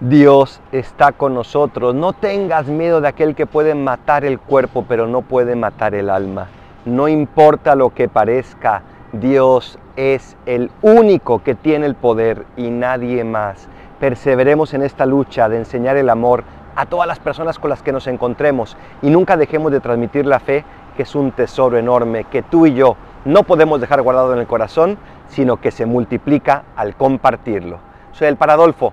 Dios está con nosotros. No tengas miedo de aquel que puede matar el cuerpo, pero no puede matar el alma. No importa lo que parezca, Dios es el único que tiene el poder y nadie más. Perseveremos en esta lucha de enseñar el amor a todas las personas con las que nos encontremos y nunca dejemos de transmitir la fe, que es un tesoro enorme que tú y yo no podemos dejar guardado en el corazón, sino que se multiplica al compartirlo. Soy el Paradolfo,